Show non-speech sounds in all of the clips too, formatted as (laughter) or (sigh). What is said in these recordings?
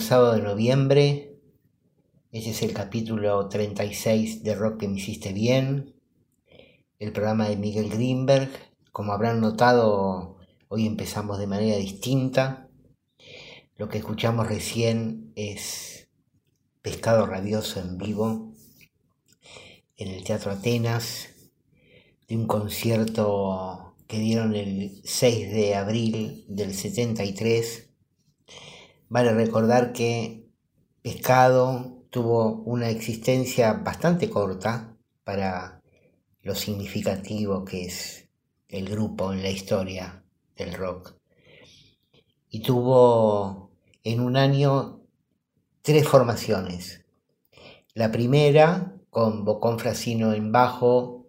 sábado de noviembre. Este es el capítulo 36 de Rock que me hiciste bien, el programa de Miguel Greenberg. Como habrán notado, hoy empezamos de manera distinta. Lo que escuchamos recién es Pescado Rabioso en vivo en el Teatro Atenas, de un concierto que dieron el 6 de abril del 73 Vale recordar que Pescado tuvo una existencia bastante corta para lo significativo que es el grupo en la historia del rock. Y tuvo en un año tres formaciones. La primera con Bocón Frasino en bajo,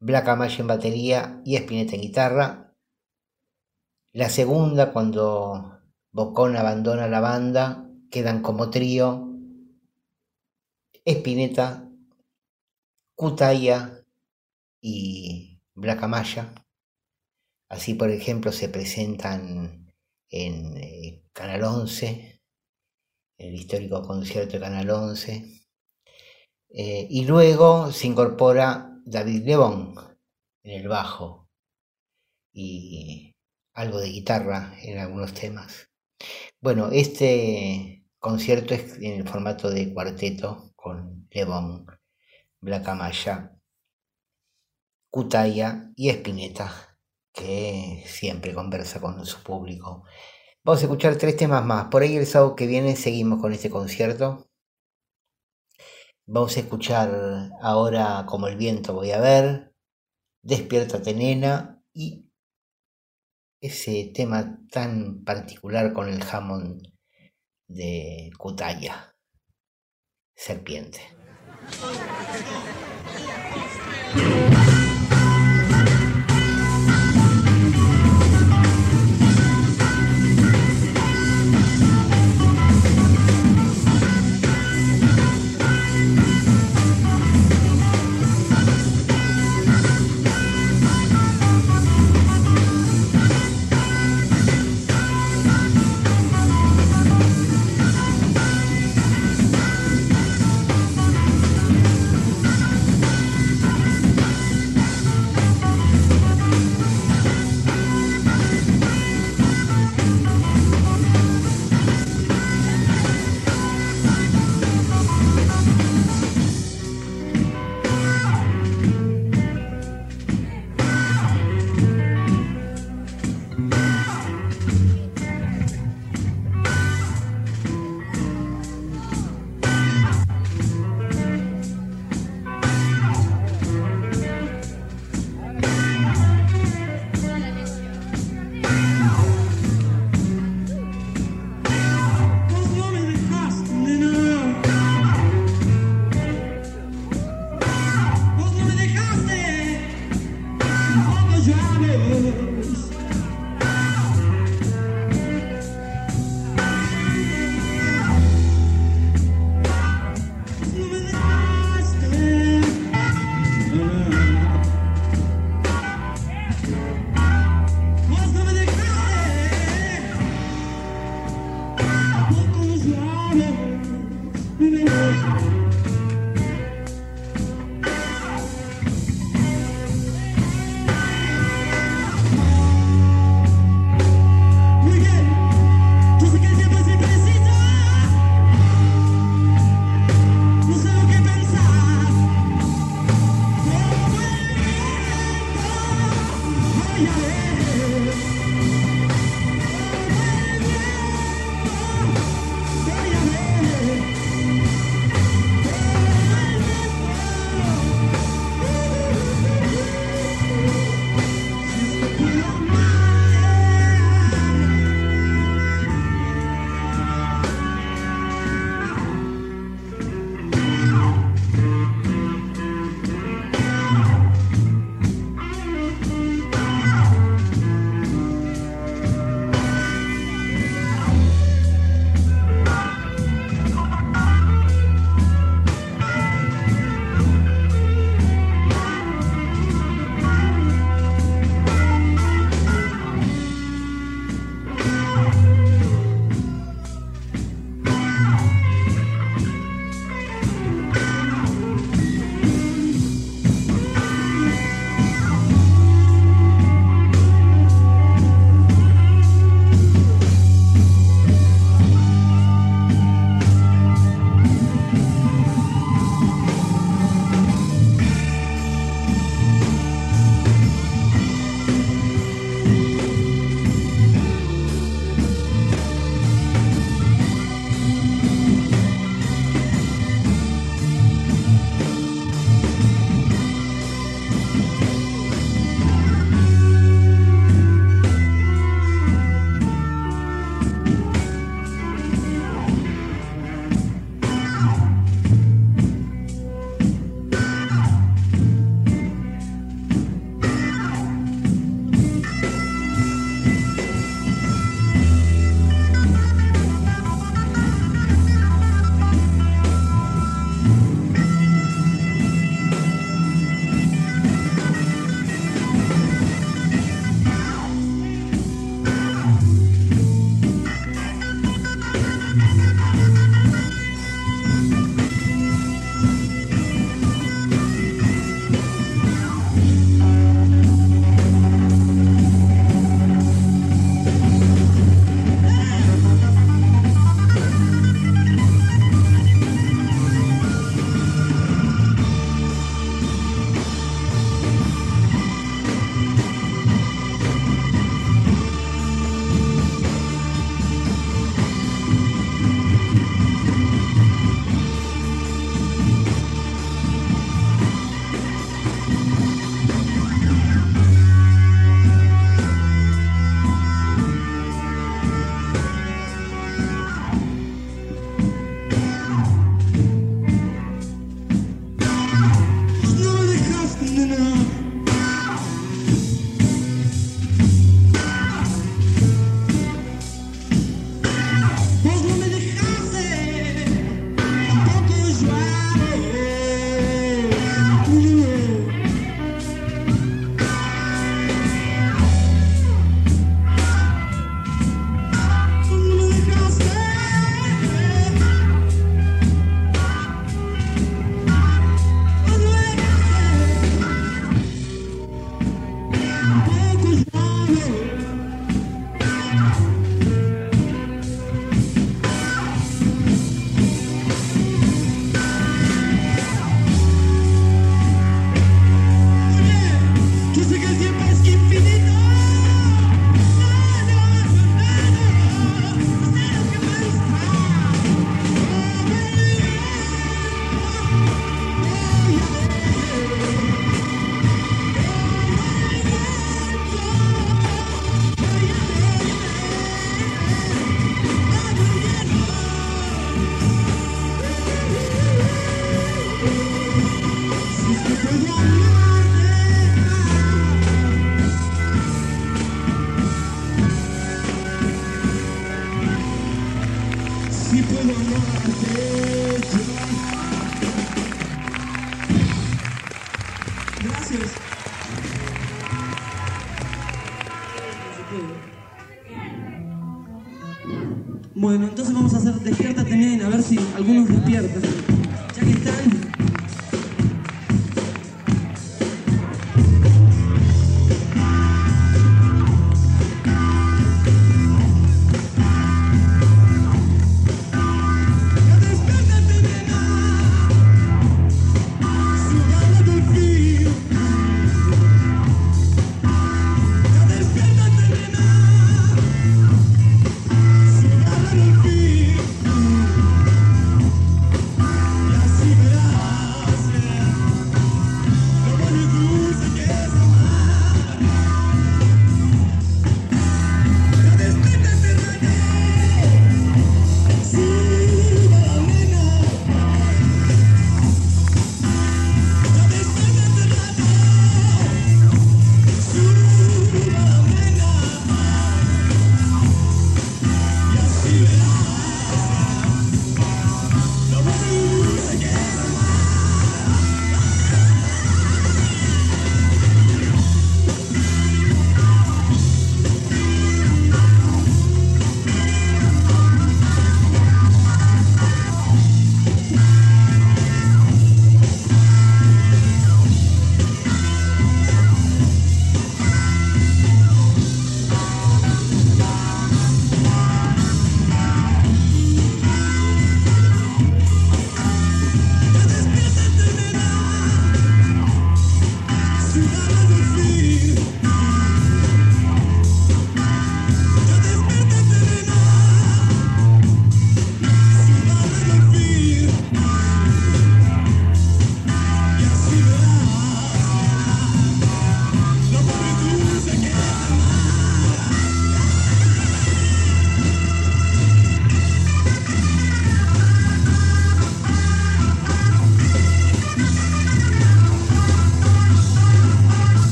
Black Amaya en batería y Spinetta en guitarra. La segunda cuando Bocón abandona la banda, quedan como trío Espineta, Cutaya y Blacamaya. Así, por ejemplo, se presentan en eh, Canal 11, el histórico concierto de Canal 11. Eh, y luego se incorpora David Lebón en el bajo y algo de guitarra en algunos temas. Bueno, este concierto es en el formato de cuarteto con Lebón, Blacamaya, Cutaya y Espineta, que siempre conversa con su público. Vamos a escuchar tres temas más. Por ahí el sábado que viene seguimos con este concierto. Vamos a escuchar ahora como el viento voy a ver, Despiértate nena y ese tema tan particular con el jamón de Cutaya, serpiente.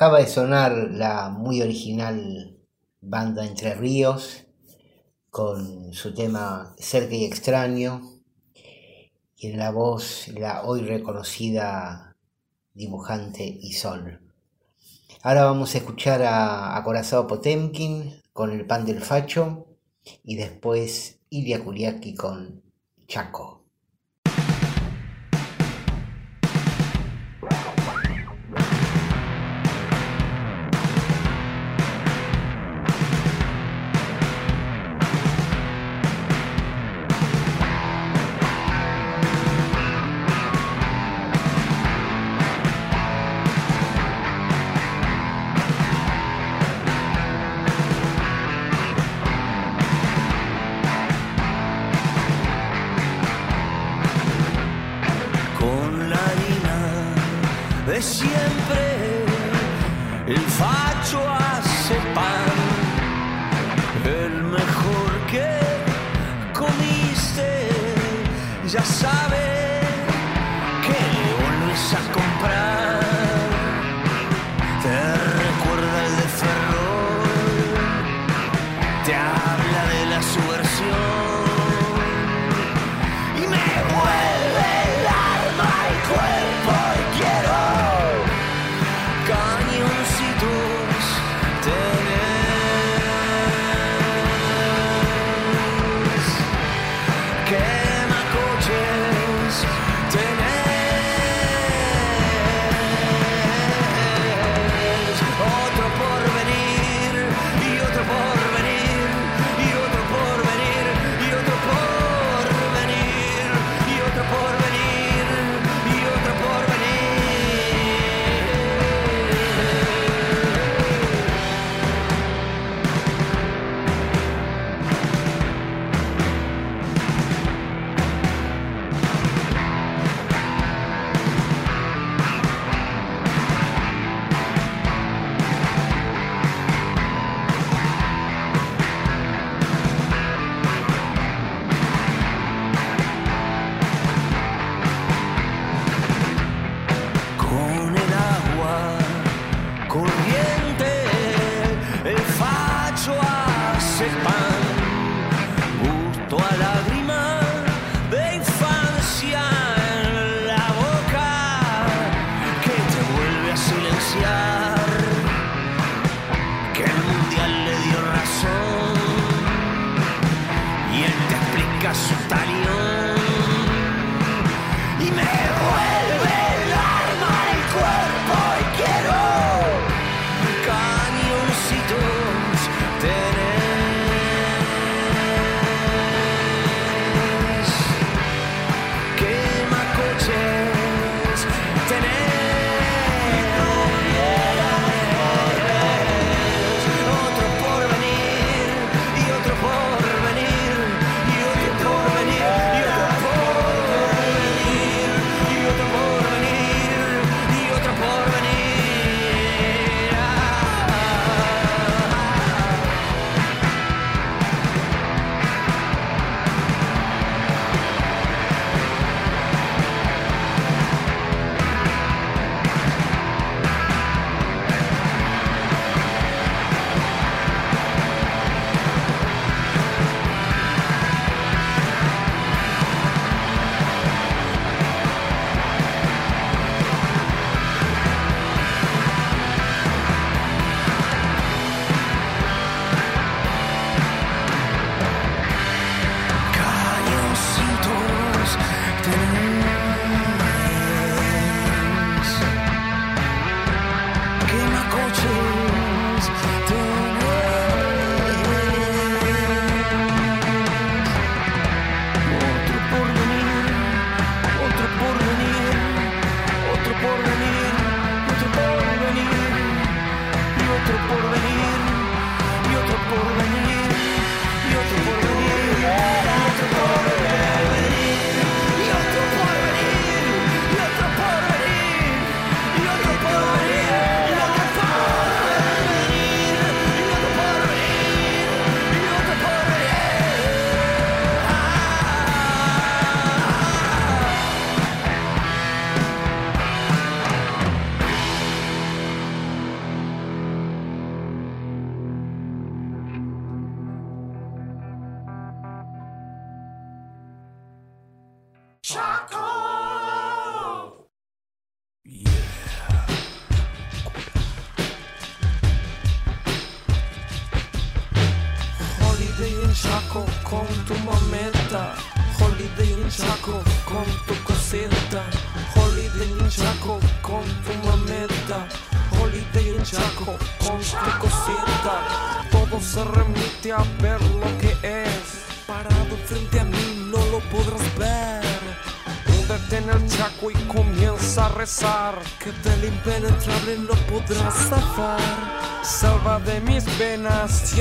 Acaba de sonar la muy original banda Entre Ríos con su tema Cerca y Extraño y en la voz la hoy reconocida dibujante Isol. Ahora vamos a escuchar a Acorazado Potemkin con El Pan del Facho y después Ilia Kuriaki con Chaco.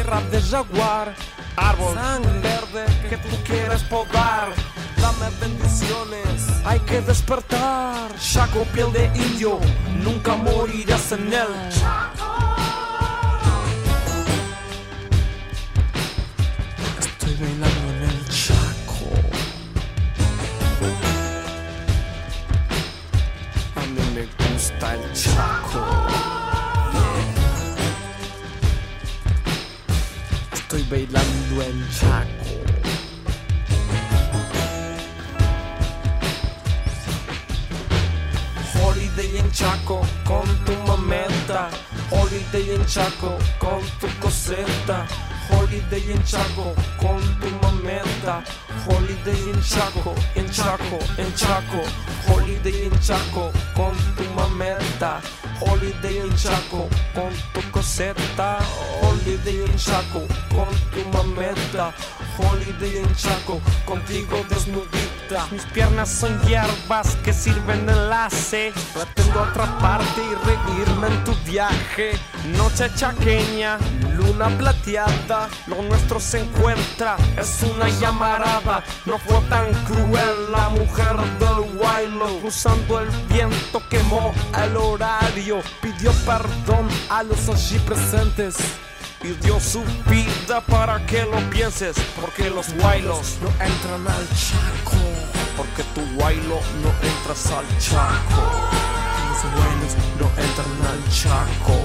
Tierra de jaguar, árbol sangre verde que tú quieres podar. Dame bendiciones, hay que despertar. Chaco, piel de indio, nunca morirás en él. 60 Holiday en Chaco con tu mameta. Holiday en Chaco, en Chaco, en Chaco. Holiday en Chaco con tu mameta. Holiday en Chaco con tu coseta. Holiday en Chaco con tu mameta. Holiday en Chaco contigo desnudito. Mis piernas son hierbas que sirven de enlace. Pretendo atraparte y reírme en tu viaje. Noche chaqueña, luna plateada. Lo nuestro se encuentra, es una llamarada. No fue tan cruel la mujer del Wailo. Cruzando el viento quemó el horario. Pidió perdón a los allí presentes y dio su vida para que lo pienses. Porque los guaylos no entran al chaco. Porque tu guaylo no entras al chaco. Los buenos no entran al chaco.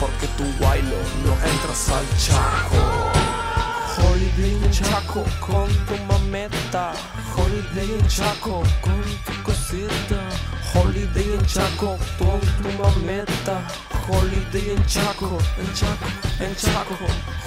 Porque tu guaylo no entras al chaco. Holiday en Chaco con tu mameta. Holiday en Chaco con tu cosita. Holiday en Chaco con tu mameta. Holiday en Chaco, en Chaco, en Chaco.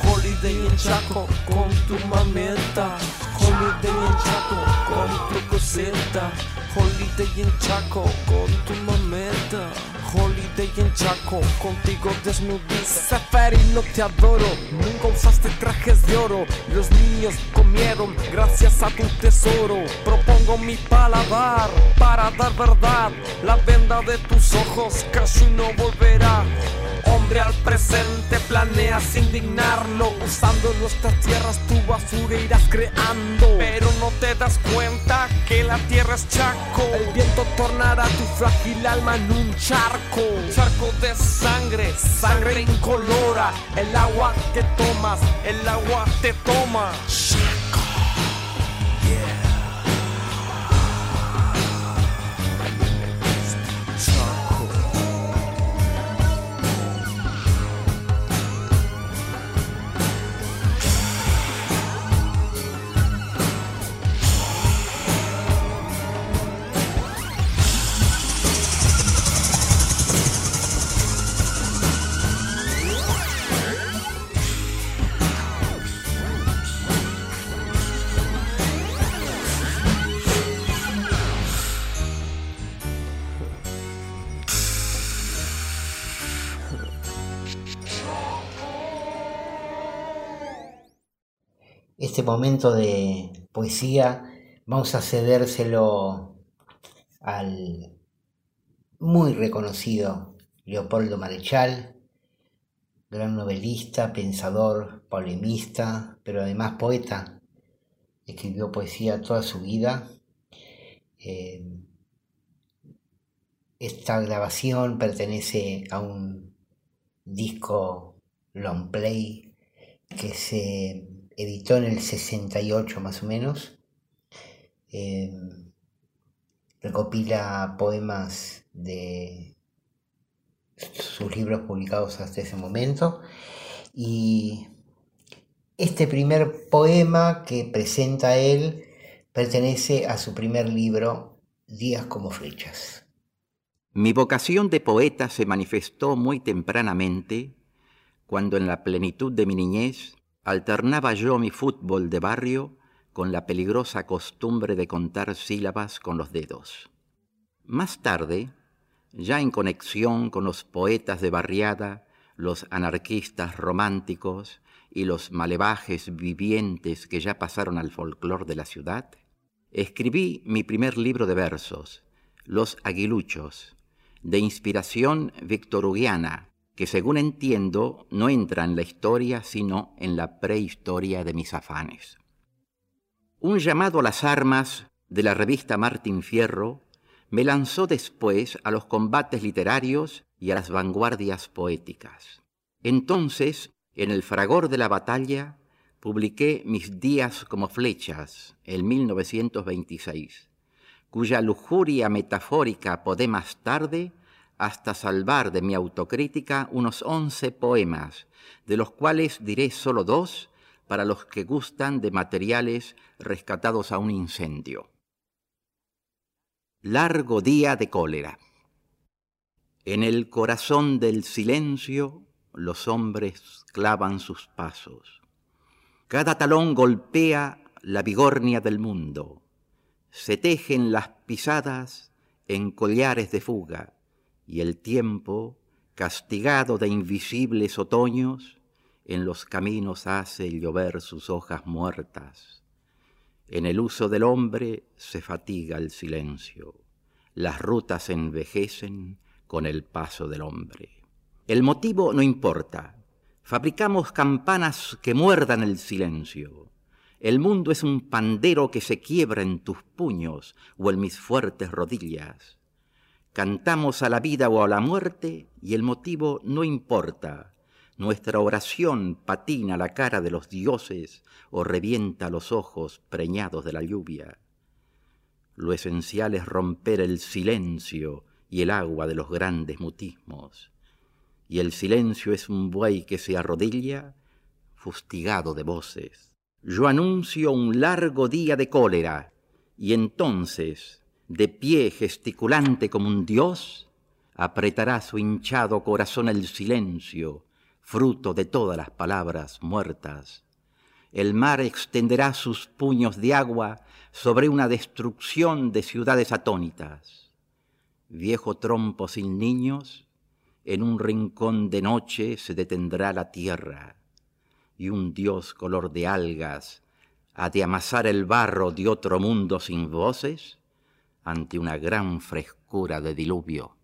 Holiday en Chaco con tu mameta. Holiday en Chaco con tu cosita. Holiday en Chaco con tu mameta. Holiday en Chaco, contigo desnudita. Safari, no te adoro, nunca usaste trajes de oro. Los niños comieron gracias a tu tesoro. Propongo mi paladar para dar verdad. La venda de tus ojos casi no volverá. Hombre al presente planeas indignarlo Usando nuestras tierras tu basura irás creando Pero no te das cuenta que la tierra es chaco El viento tornará tu frágil alma en un charco. Charco de sangre, sangre incolora. El agua que tomas, el agua te toma. Chaco Chaco Este momento de poesía vamos a cedérselo al muy reconocido Leopoldo Marechal, gran novelista, pensador, polemista, pero además poeta. Escribió poesía toda su vida. Eh, esta grabación pertenece a un disco long play que se editó en el 68 más o menos. Eh, recopila poemas de sus libros publicados hasta ese momento. Y este primer poema que presenta él pertenece a su primer libro, Días como flechas. Mi vocación de poeta se manifestó muy tempranamente cuando en la plenitud de mi niñez alternaba yo mi fútbol de barrio con la peligrosa costumbre de contar sílabas con los dedos. Más tarde, ya en conexión con los poetas de barriada, los anarquistas románticos y los malevajes vivientes que ya pasaron al folclor de la ciudad, escribí mi primer libro de versos, Los Aguiluchos, de inspiración victorugiana, que según entiendo no entra en la historia sino en la prehistoria de mis afanes. Un llamado a las armas de la revista Martín Fierro me lanzó después a los combates literarios y a las vanguardias poéticas. Entonces, en el fragor de la batalla, publiqué Mis días como flechas, en 1926, cuya lujuria metafórica podé más tarde hasta salvar de mi autocrítica unos once poemas, de los cuales diré solo dos, para los que gustan de materiales rescatados a un incendio. Largo día de cólera. En el corazón del silencio los hombres clavan sus pasos. Cada talón golpea la vigornia del mundo. Se tejen las pisadas en collares de fuga y el tiempo, castigado de invisibles otoños, en los caminos hace llover sus hojas muertas. En el uso del hombre se fatiga el silencio. Las rutas envejecen con el paso del hombre. El motivo no importa. Fabricamos campanas que muerdan el silencio. El mundo es un pandero que se quiebra en tus puños o en mis fuertes rodillas. Cantamos a la vida o a la muerte y el motivo no importa. Nuestra oración patina la cara de los dioses o revienta los ojos preñados de la lluvia. Lo esencial es romper el silencio y el agua de los grandes mutismos. Y el silencio es un buey que se arrodilla, fustigado de voces. Yo anuncio un largo día de cólera, y entonces de pie gesticulante como un dios, apretará su hinchado corazón el silencio, fruto de todas las palabras muertas. El mar extenderá sus puños de agua sobre una destrucción de ciudades atónitas. Viejo trompo sin niños, en un rincón de noche se detendrá la tierra, y un dios color de algas ha de amasar el barro de otro mundo sin voces ante una gran frescura de diluvio.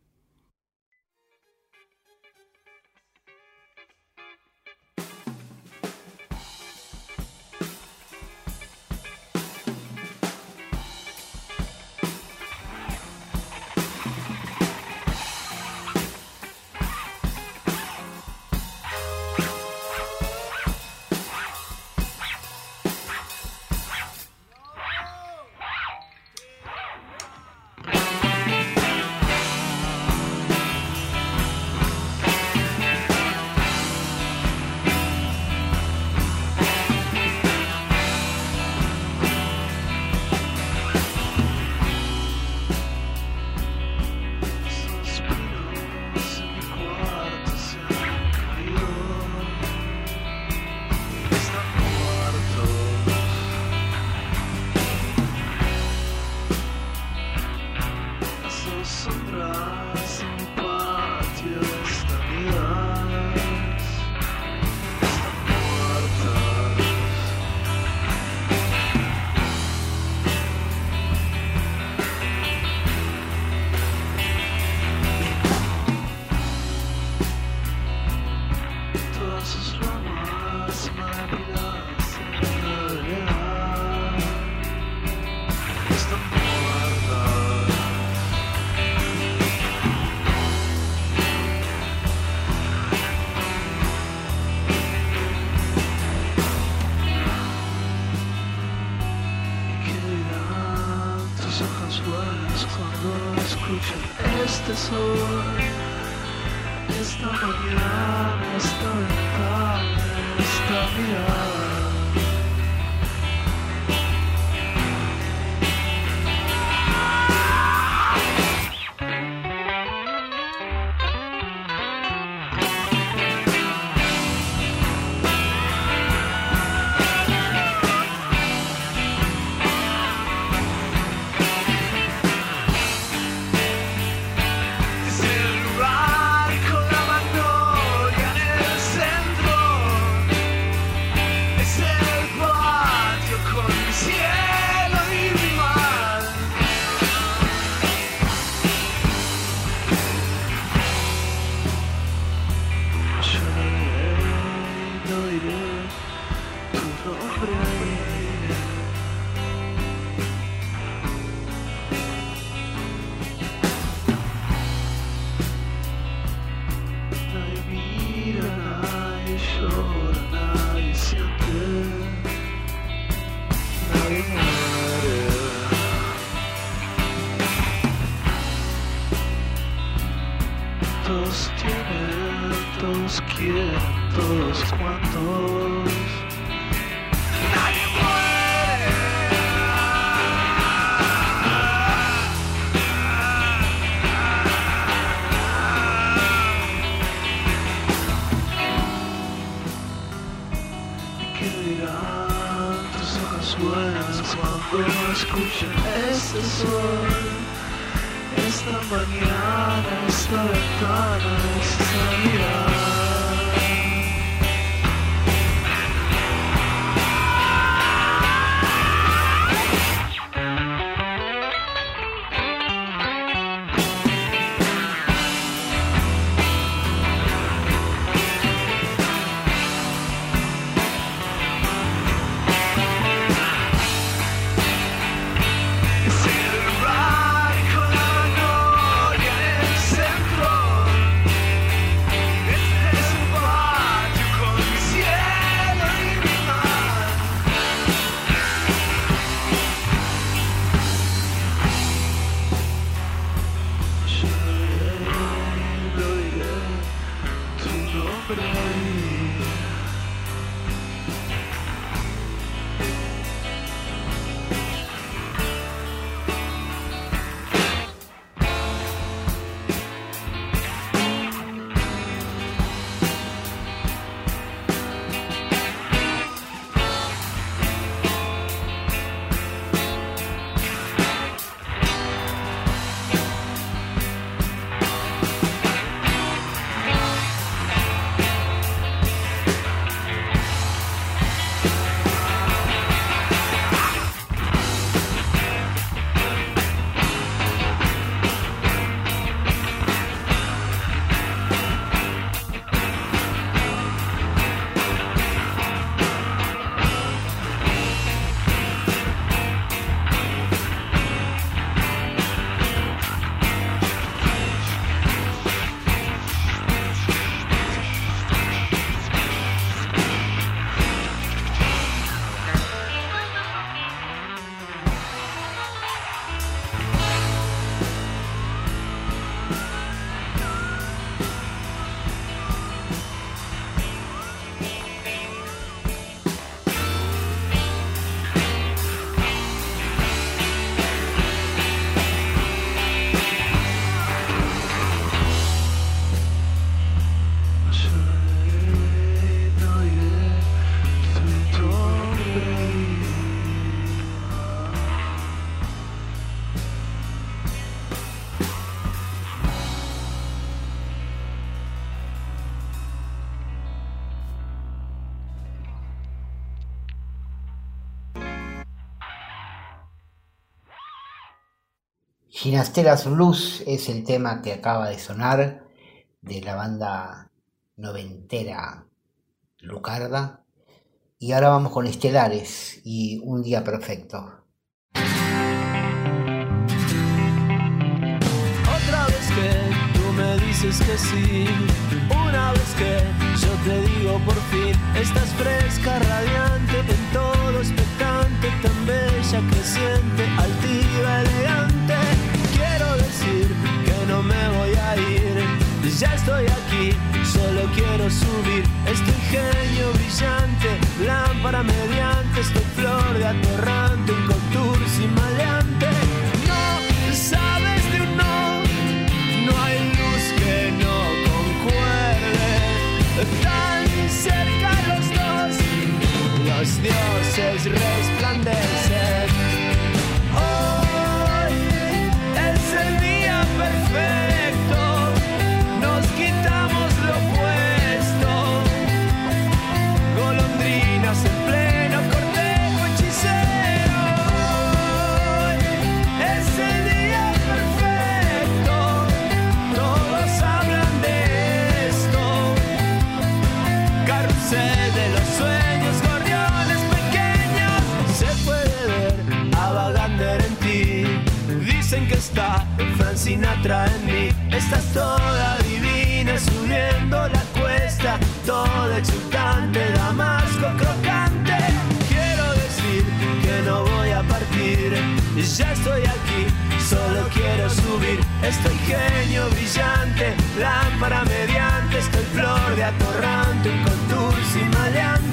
Ginasteras Blues es el tema que acaba de sonar de la banda noventera Lucarda. Y ahora vamos con Estelares y Un Día Perfecto. Otra vez que tú me dices que sí, una vez que yo te digo por fin, estás fresca, radiante, en todo expectante, tan bella, creciente, altiva, elegante Ya estoy aquí, solo quiero subir este ingenio brillante, lámpara mediante, esta flor de atorrante, un contour sin maleante. No sabes de un no, no hay luz que no concuerde. Tan cerca los dos, los dioses resplandecen. Sinatra en mí. Estás toda divina subiendo la cuesta, toda exultante, damasco crocante. Quiero decir que no voy a partir, ya estoy aquí, solo quiero subir. Estoy genio brillante, lámpara mediante, estoy flor de atorrante, un contour sin maleante.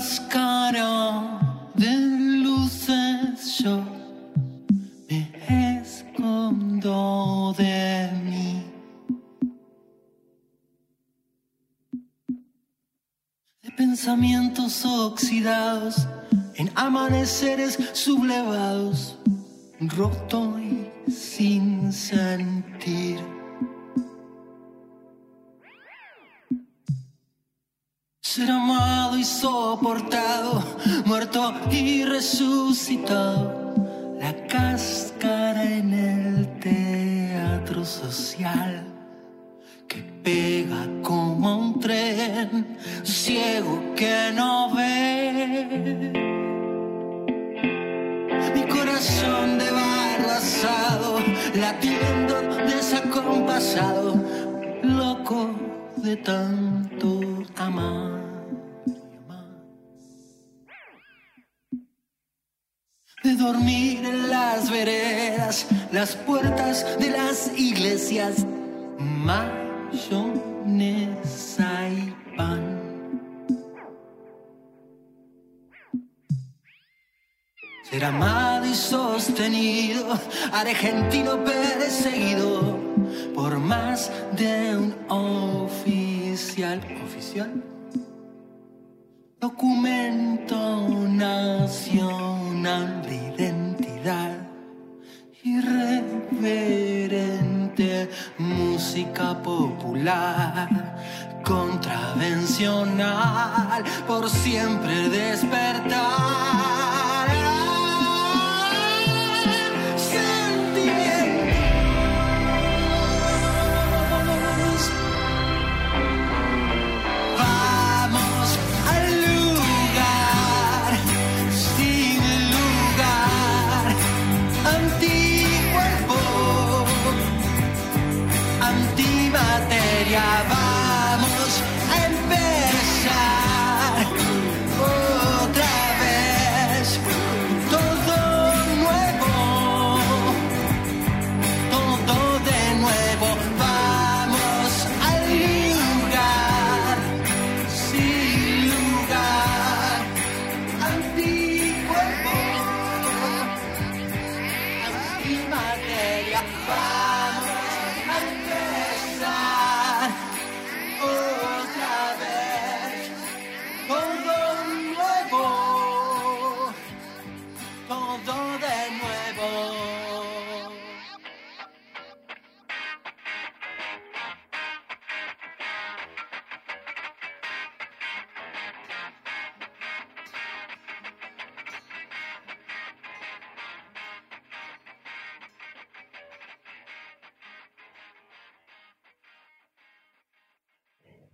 máscara de luces yo me escondo de mí. De pensamientos oxidados en amaneceres sublevados, roto y sin sentido. Argentino perseguido por más de un oficial. ¿Oficial? Documento nacional de identidad. Irreverente música popular, contravencional, por siempre despertar.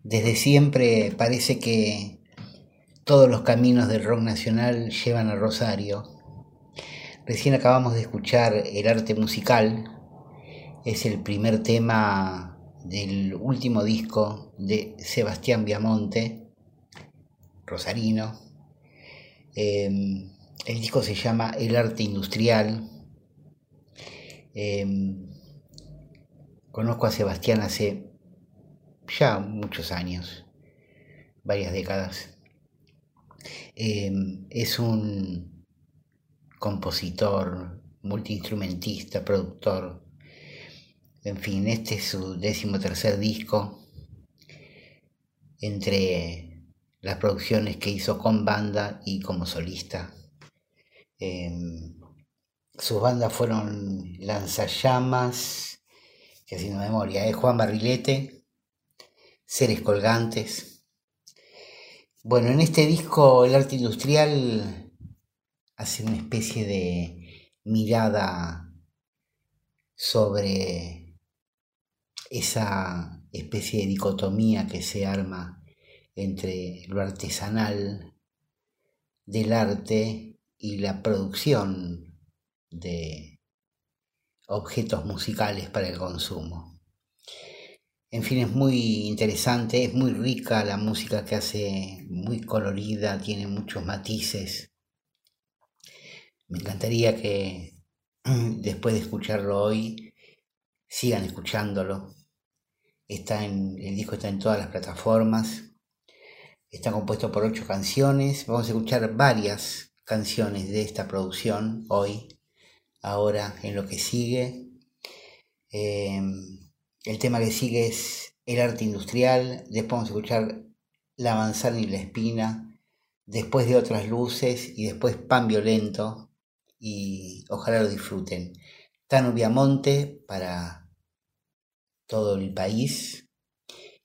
Desde siempre parece que todos los caminos del rock nacional llevan a Rosario. Recién acabamos de escuchar El arte musical. Es el primer tema del último disco de Sebastián Viamonte, rosarino. Eh, el disco se llama El arte industrial. Eh, conozco a Sebastián hace ya muchos años, varias décadas. Eh, es un compositor, multiinstrumentista, productor. En fin, este es su décimo tercer disco. Entre las producciones que hizo con banda y como solista. Eh, sus bandas fueron Lanzallamas, que haciendo memoria, es Juan Barrilete, Seres Colgantes. Bueno, en este disco el arte industrial hace una especie de mirada sobre esa especie de dicotomía que se arma entre lo artesanal del arte y la producción de objetos musicales para el consumo. En fin, es muy interesante, es muy rica la música que hace, muy colorida, tiene muchos matices. Me encantaría que (clears throat) después de escucharlo hoy sigan escuchándolo. Está en, el disco está en todas las plataformas. Está compuesto por ocho canciones. Vamos a escuchar varias canciones de esta producción hoy, ahora, en lo que sigue. Eh, el tema que sigue es el arte industrial. Después vamos a escuchar La manzana y la espina. después de otras luces y después pan violento y ojalá lo disfruten. Tano Viamonte para todo el país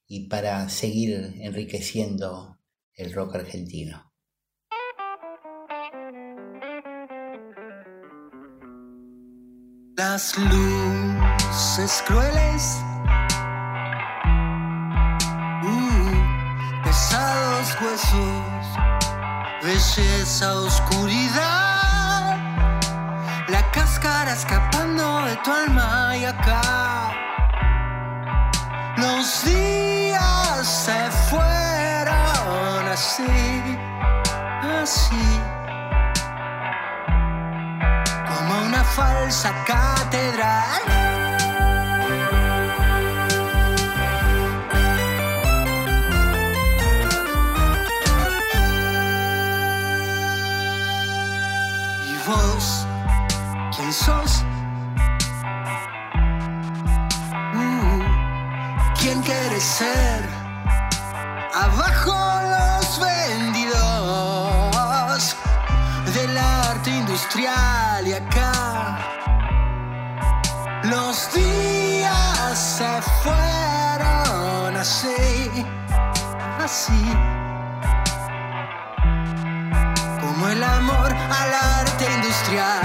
y para seguir enriqueciendo el rock argentino. Las luces crueles, huesos, belleza, oscuridad, la cáscara escapando de tu alma y acá. Los días se fueron así, así. como una falsa catedral. Quién sos? Uh, ¿Quién quieres ser? Abajo los vendidos del arte industrial y acá los días se fueron así, así como el amor al arte industrial.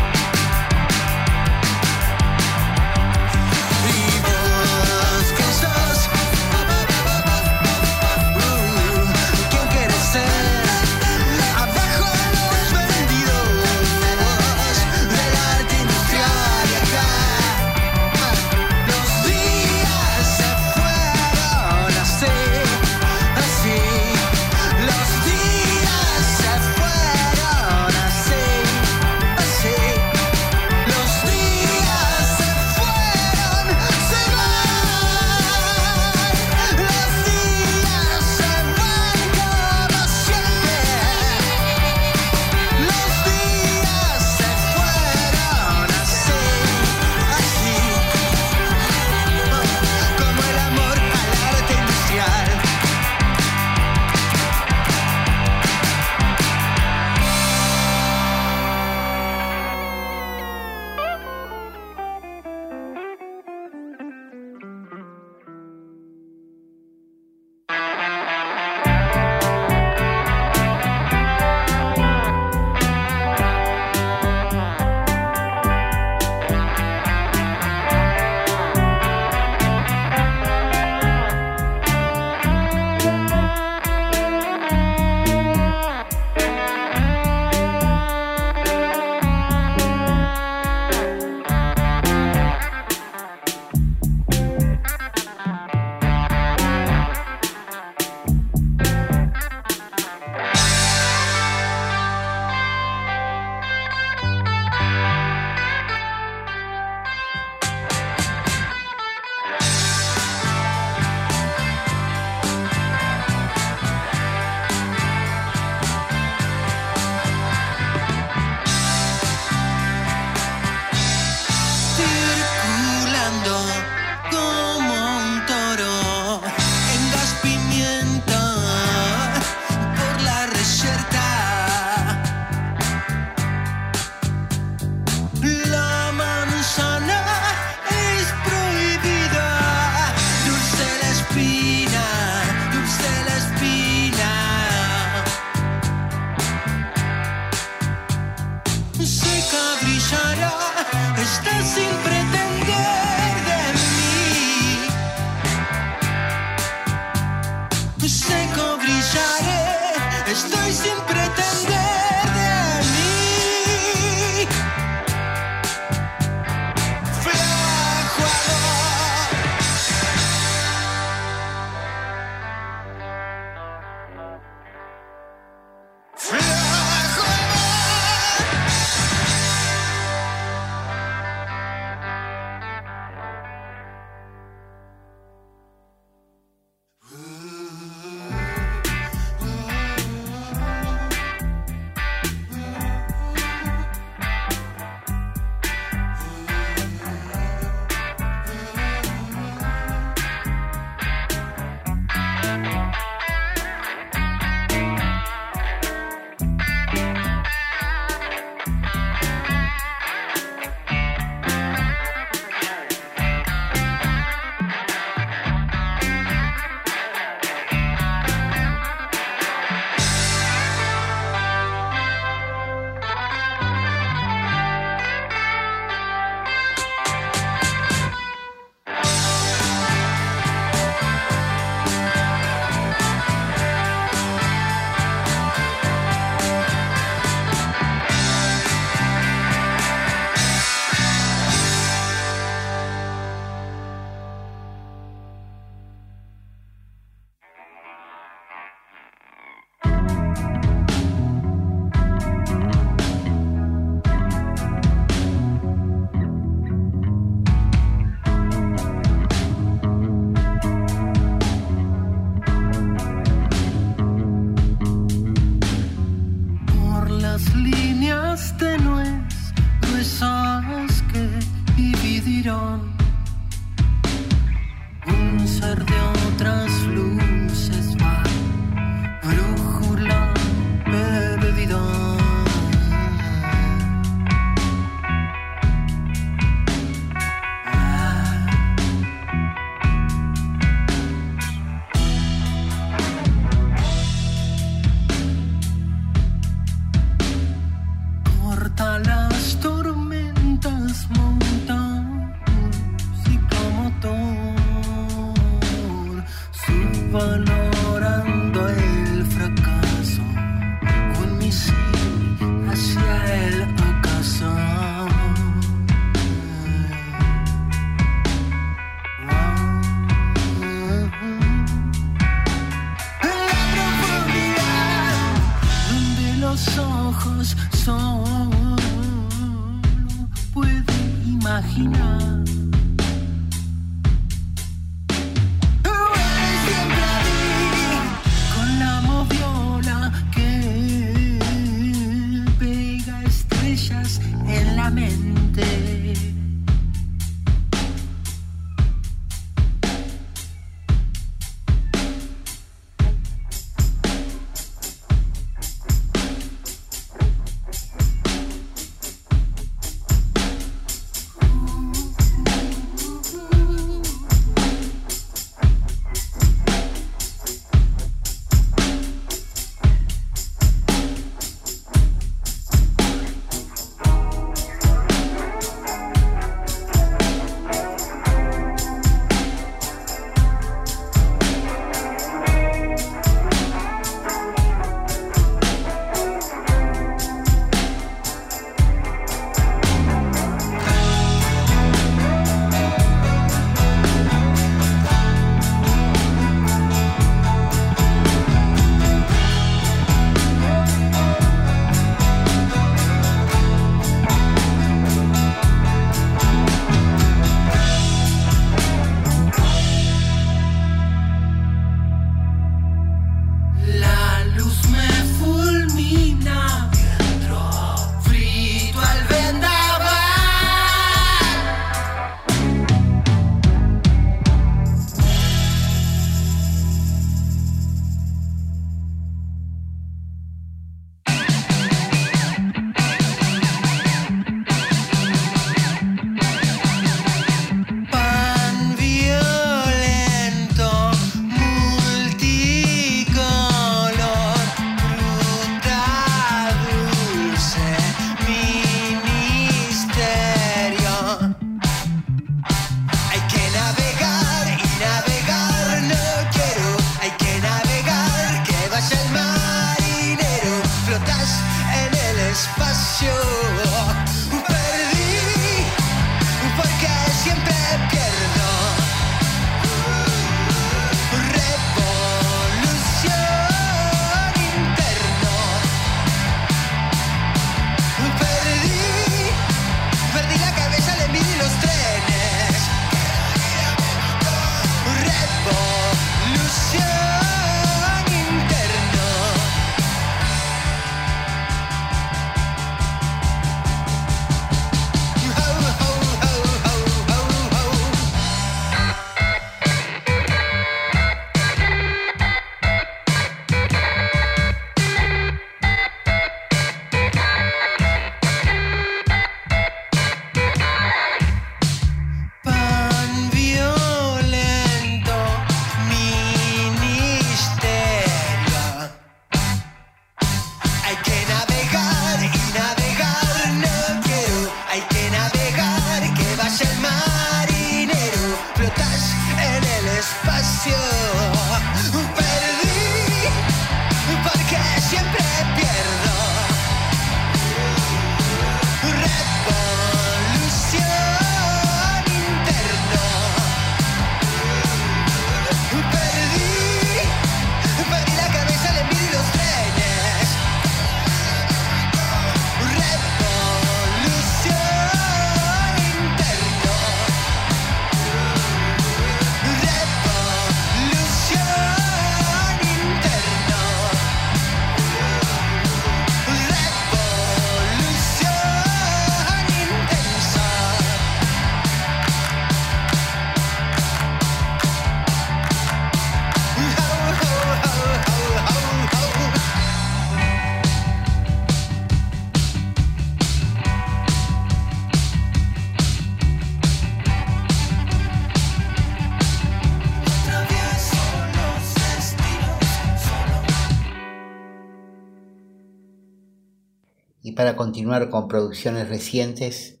Continuar con producciones recientes,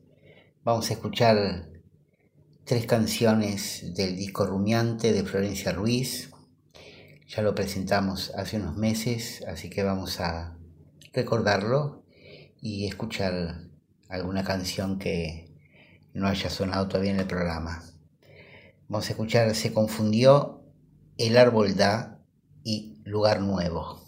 vamos a escuchar tres canciones del disco Rumiante de Florencia Ruiz, ya lo presentamos hace unos meses, así que vamos a recordarlo y escuchar alguna canción que no haya sonado todavía en el programa. Vamos a escuchar Se confundió, El árbol da y Lugar nuevo.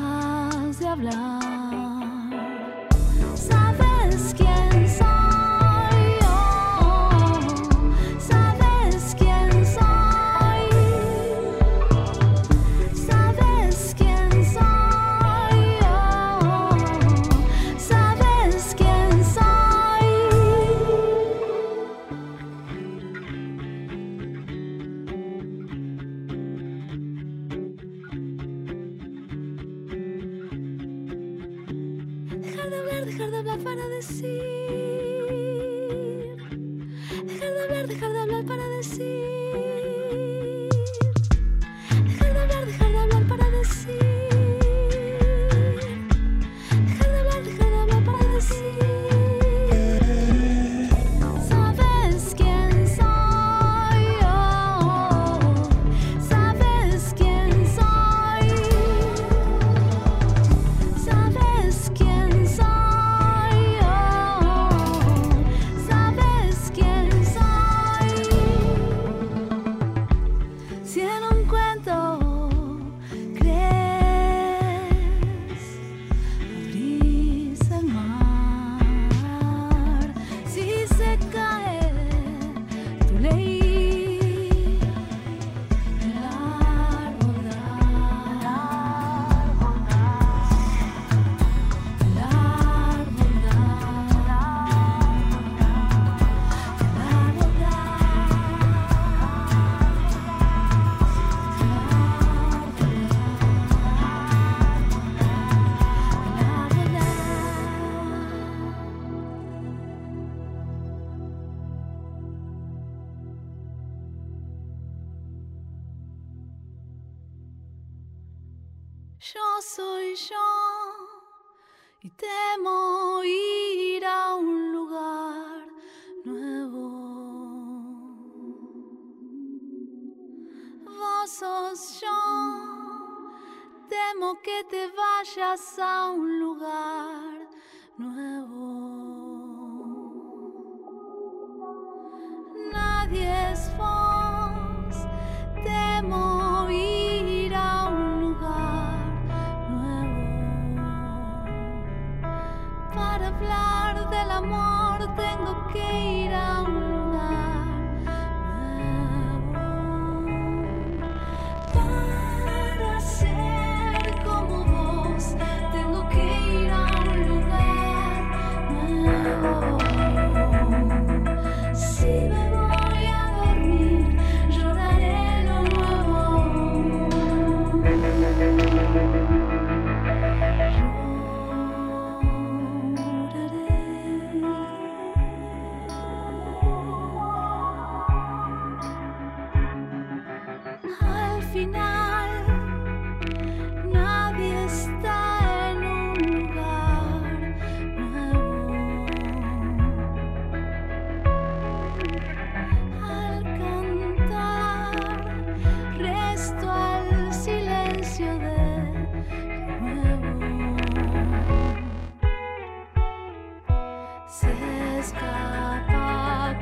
Dejas de hablar. Nuevo. Nadie Se escapa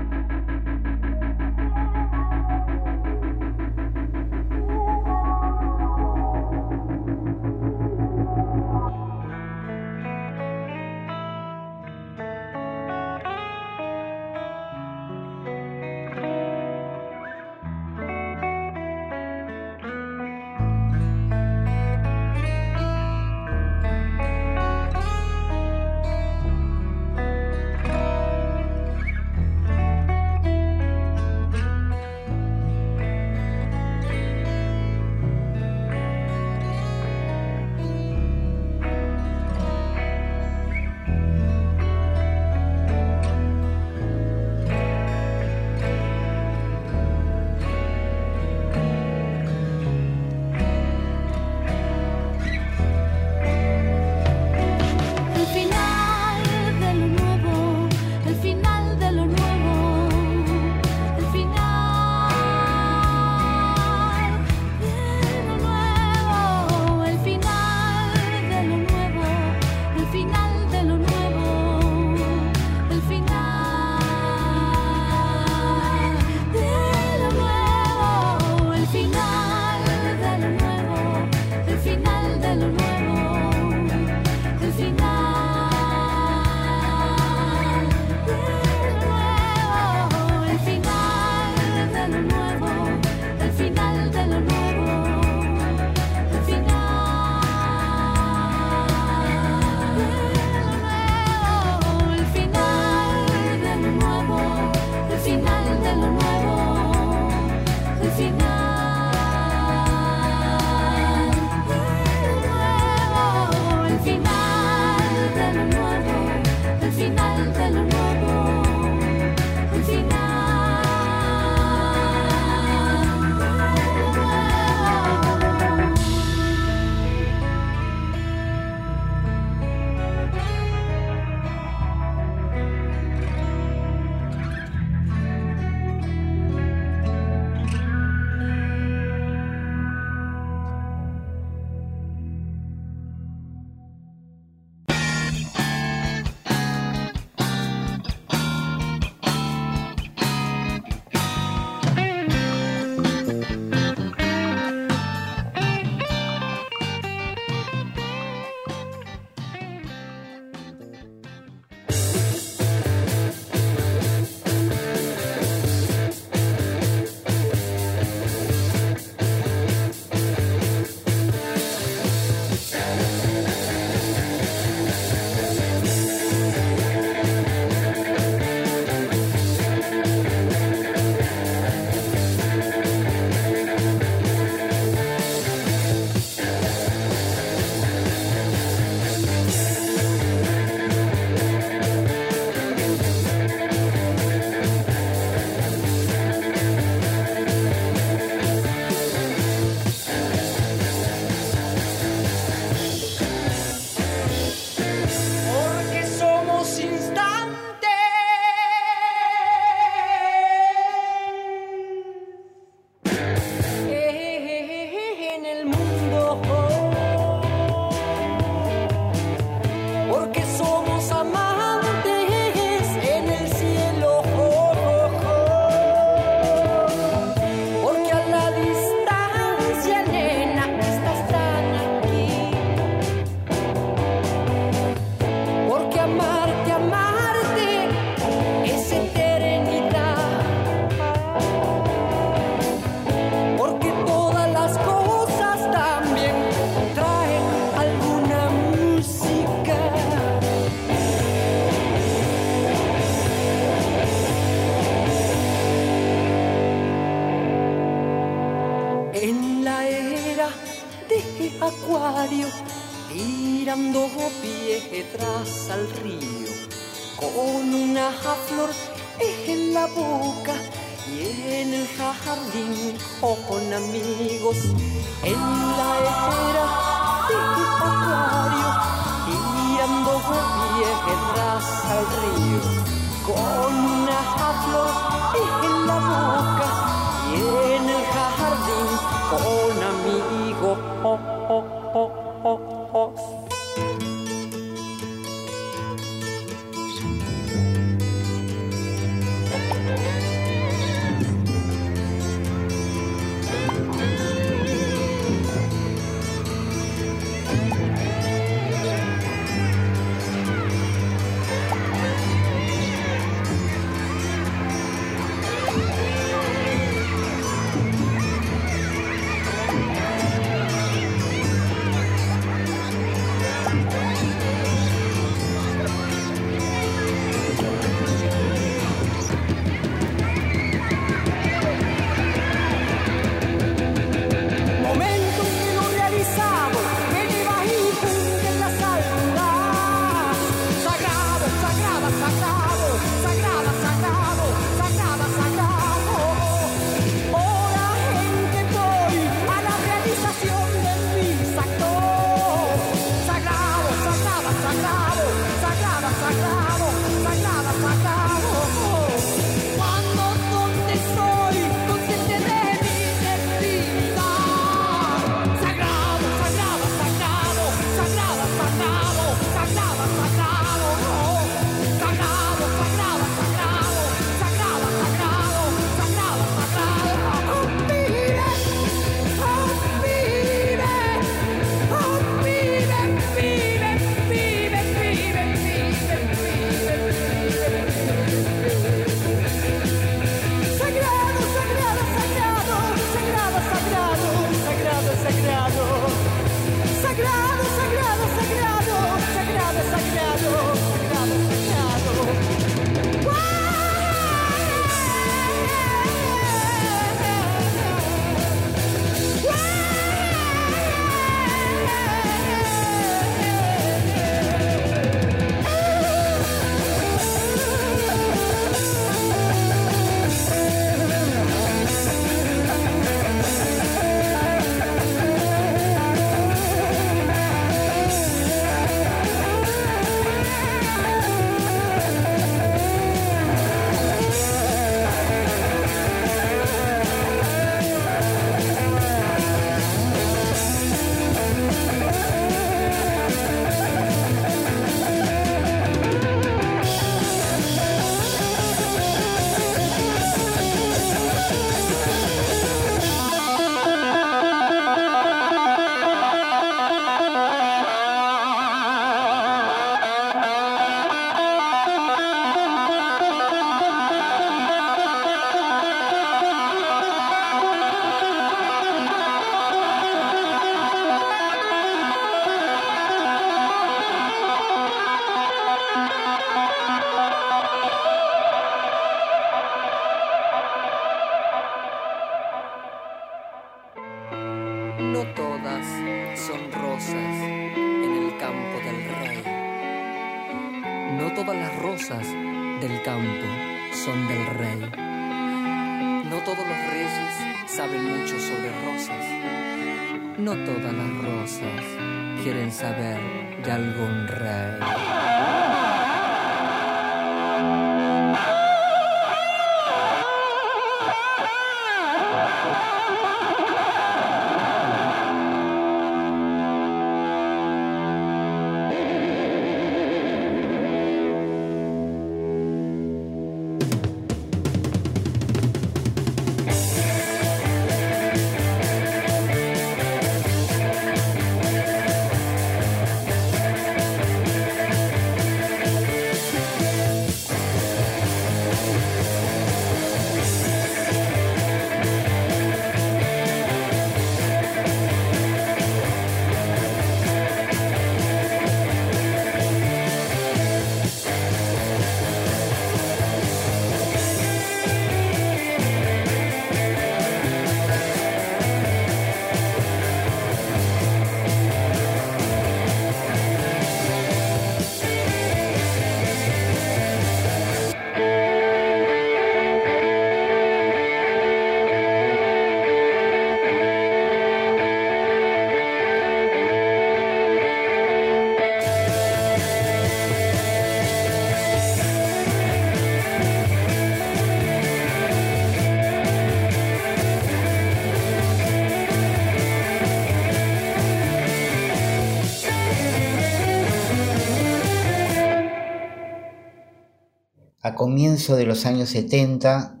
comienzo de los años 70,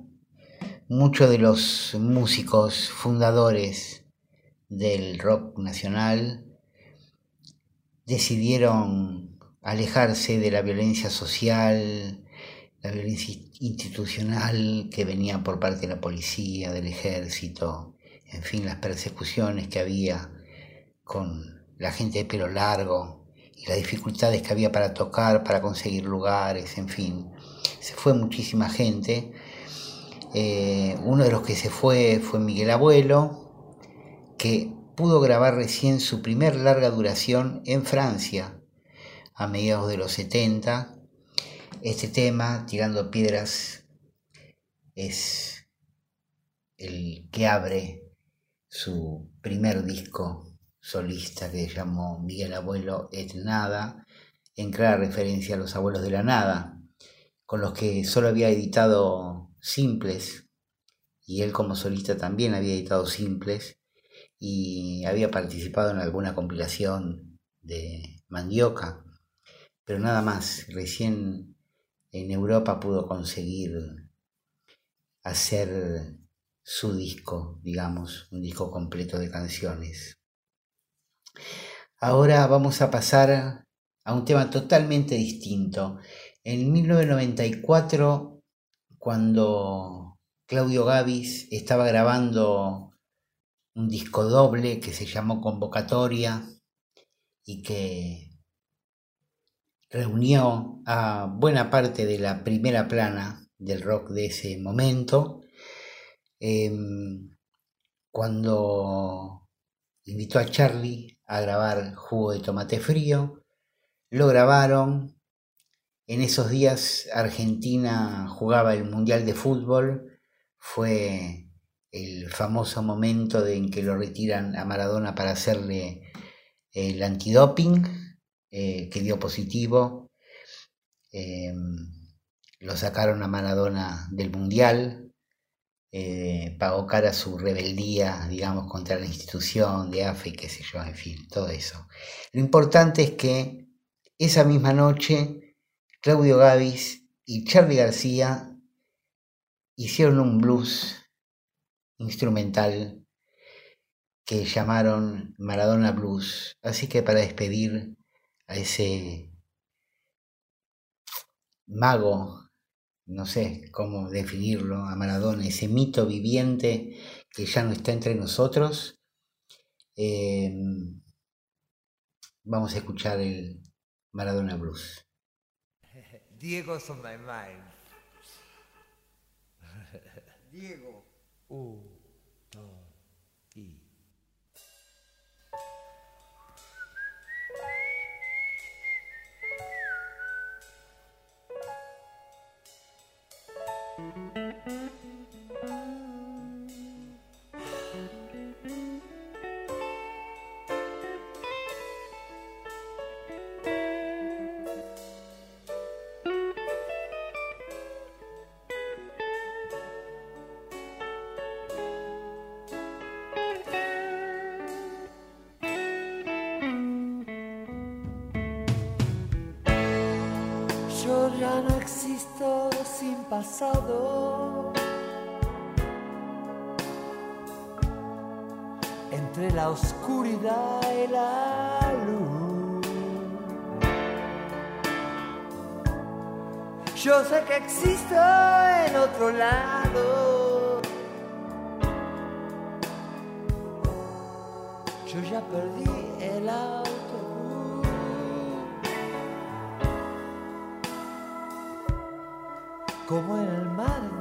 muchos de los músicos fundadores del rock nacional decidieron alejarse de la violencia social, la violencia institucional que venía por parte de la policía, del ejército, en fin, las persecuciones que había con la gente de pelo largo y las dificultades que había para tocar, para conseguir lugares, en fin. Se fue muchísima gente. Eh, uno de los que se fue fue Miguel Abuelo, que pudo grabar recién su primer larga duración en Francia a mediados de los 70. Este tema, Tirando Piedras, es el que abre su primer disco solista que llamó Miguel Abuelo et Nada, en clara referencia a los abuelos de la nada, con los que solo había editado simples, y él como solista también había editado simples, y había participado en alguna compilación de Mandioca, pero nada más, recién en Europa pudo conseguir hacer su disco, digamos, un disco completo de canciones. Ahora vamos a pasar a un tema totalmente distinto. En 1994, cuando Claudio Gavis estaba grabando un disco doble que se llamó Convocatoria y que reunió a buena parte de la primera plana del rock de ese momento, em, cuando invitó a Charlie a grabar Jugo de Tomate Frío. Lo grabaron. En esos días Argentina jugaba el Mundial de Fútbol. Fue el famoso momento en que lo retiran a Maradona para hacerle el antidoping, eh, que dio positivo. Em, lo sacaron a Maradona del Mundial, eh, pagó cara su rebeldía, digamos, contra la institución de AFE, qué sé yo, en fin, todo eso. Lo importante es que esa misma noche, Claudio Gavis y Charlie García hicieron un blues instrumental que llamaron Maradona Blues. Así que para despedir a ese mago no sé cómo definirlo a Maradona, ese mito viviente que ya no está entre nosotros. Em, vamos a escuchar el Maradona Blues. Diego's on my mind. Diego. Un, pasado. Entre la oscuridad y la luz. Yo sé que existo en otro lado. Yo ya perdí el autobús. Como el mar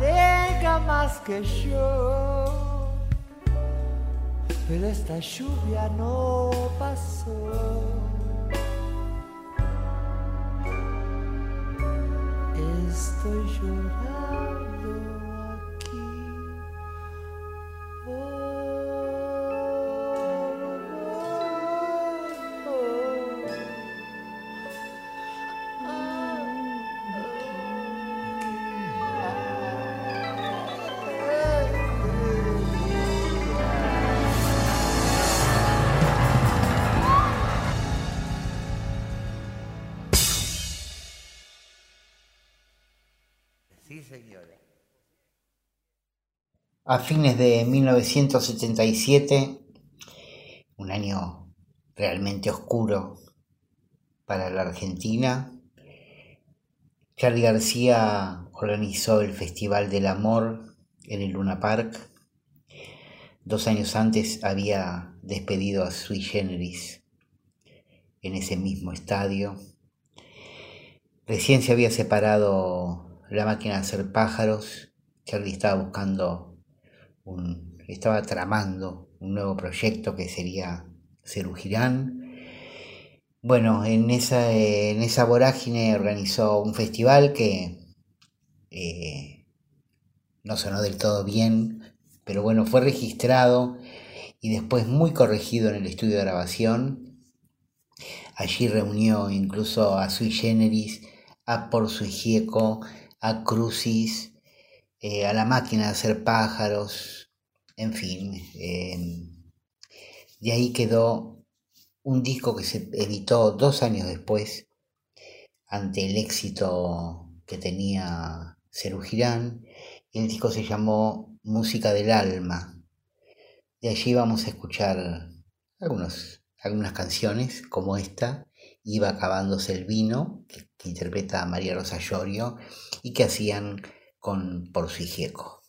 te alega más que yo, pero esta lluvia no pasó. Estoy llorando A fines de 1977, un año realmente oscuro para la Argentina, Charlie García organizó el Festival del Amor en el Luna Park. Dos años antes había despedido a Sui Generis en ese mismo estadio. Recién se había separado la máquina de hacer pájaros. Charlie estaba buscando estaba tramando un nuevo proyecto que sería Cerú Girán. Bueno, en esa, en esa vorágine organizó un festival que eh, no sonó del todo bien, pero bueno, fue registrado y después muy corregido en el estudio de grabación. Allí reunió incluso a Sui Generis, a Por Sui Gieco, a Crucis, eh, a la máquina de hacer pájaros, en fin. eh, de ahí quedó un disco que se editó dos años después, ante el éxito que tenía Cerú Girán. El disco se llamó Música del Alma. De allí vamos a escuchar algunas canciones, como esta, Iba acabándose el vino, que, que interpreta a María Rosa Llorio, y que hacían con Por su Gieco.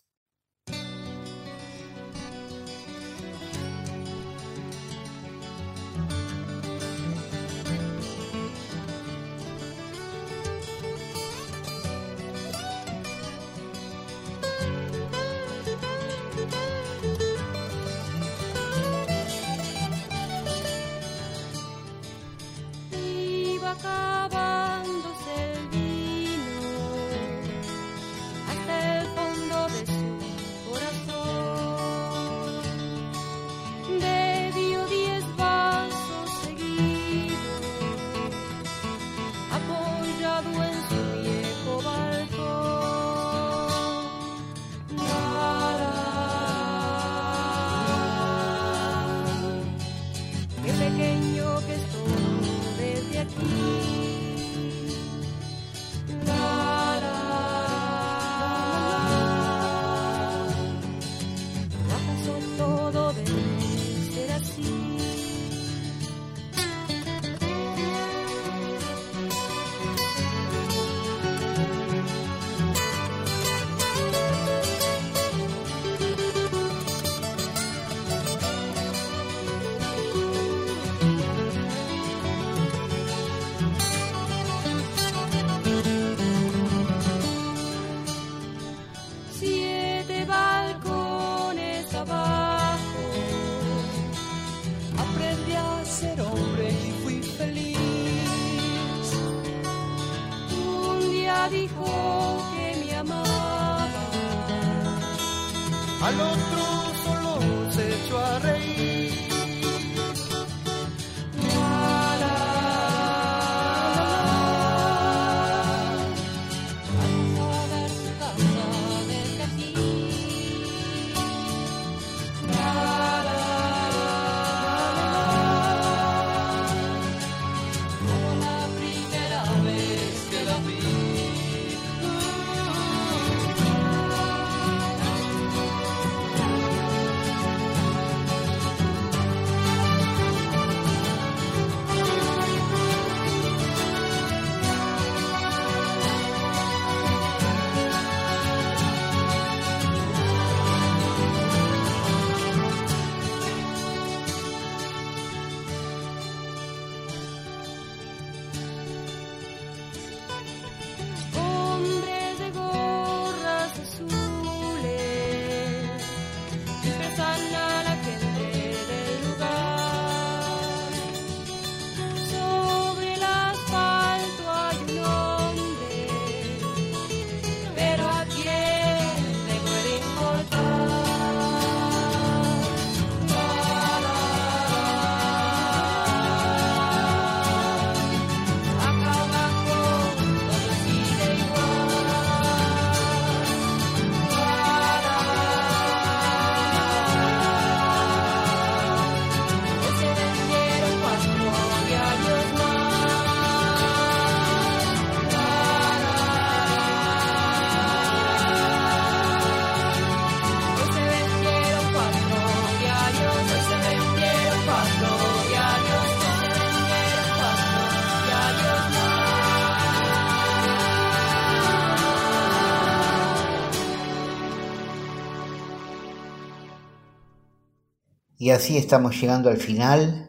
Y así estamos llegando al final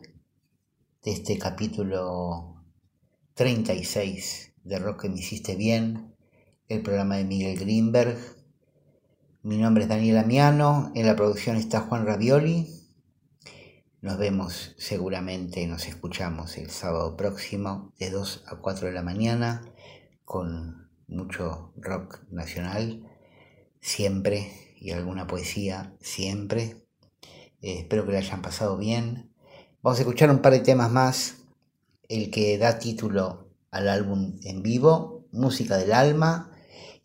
de este capítulo 36 de Rock que me hiciste bien, el programa de Miguel Greenberg. Mi nombre es Daniel Amiano, en la producción está Juan Ravioli. Nos vemos seguramente, nos escuchamos el sábado próximo de 2 a 4 de la mañana con mucho rock nacional, siempre, y alguna poesía, siempre. Eh, espero que lo hayan pasado bien. Vamos a escuchar un par de temas más. El que da título al álbum en vivo, Música del Alma.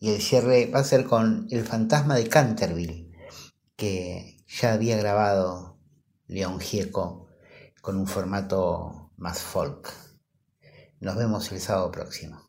Y el cierre va a ser con El Fantasma de Canterville, que ya había grabado León Gieco con un formato más folk. Nos vemos el sábado próximo.